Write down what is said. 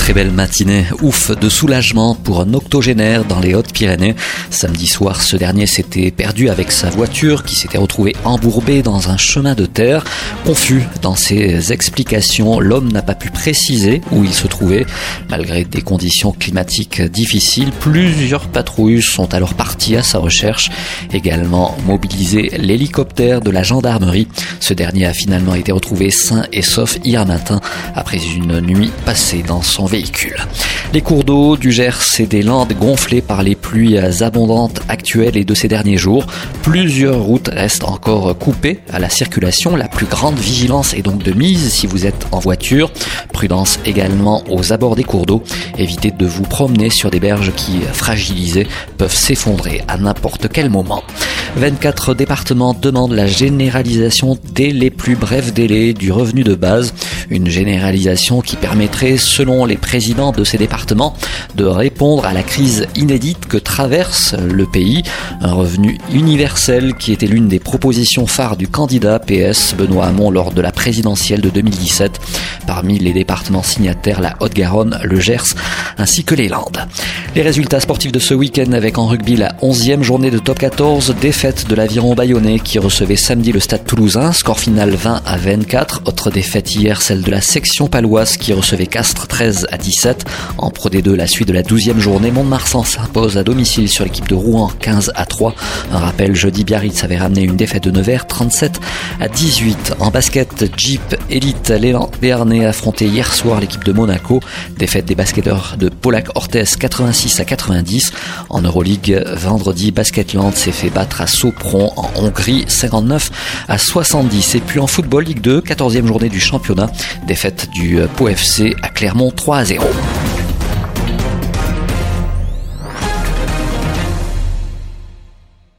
très belle matinée. Ouf de soulagement pour un octogénaire dans les Hautes-Pyrénées. Samedi soir, ce dernier s'était perdu avec sa voiture qui s'était retrouvée embourbée dans un chemin de terre. Confus dans ses explications, l'homme n'a pas pu préciser où il se trouvait. Malgré des conditions climatiques difficiles, plusieurs patrouilles sont alors parties à sa recherche. Également mobilisé l'hélicoptère de la gendarmerie. Ce dernier a finalement été retrouvé sain et sauf hier matin après une nuit passée dans son Les cours d'eau du Gers et des Landes gonflés par les pluies abondantes actuelles et de ces derniers jours. Plusieurs routes restent encore coupées à la circulation. La plus grande vigilance est donc de mise si vous êtes en voiture. Prudence également aux abords des cours d'eau. Évitez de vous promener sur des berges qui, fragilisées, peuvent s'effondrer à n'importe quel moment. 24 départements demandent la généralisation dès les plus brefs délais du revenu de base. Une généralisation qui permettrait, selon les présidents de ces départements, de répondre à la crise inédite que traverse le pays. Un revenu universel qui était l'une des propositions phares du candidat PS Benoît Hamon lors de la présidentielle de 2017. Parmi les départements signataires, la Haute-Garonne, le Gers ainsi que les Landes. Les résultats sportifs de ce week-end avec en rugby la 11e journée de top 14, défaite de l'aviron bayonnais qui recevait samedi le stade toulousain, score final 20 à 24. Autre défaite hier, celle de la section paloise qui recevait Castres 13 à 17. En Pro D2, la suite de la 12e journée, Mont-de-Marsan s'impose à domicile sur l'équipe de Rouen 15 à 3. Un rappel, jeudi Biarritz avait ramené une défaite de Nevers 37 à 18. En basket, Jeep Elite, l'élan béarnais affronté hier soir l'équipe de Monaco. Défaite des basketteurs de Polak Ortez 86 à 90. En Euroleague, vendredi, Basketland s'est fait battre à Sopron en Hongrie 59 à 70. Et puis en football, Ligue 2, 14e journée du championnat. Défaite du Pau FC à Clermont 3 à 0.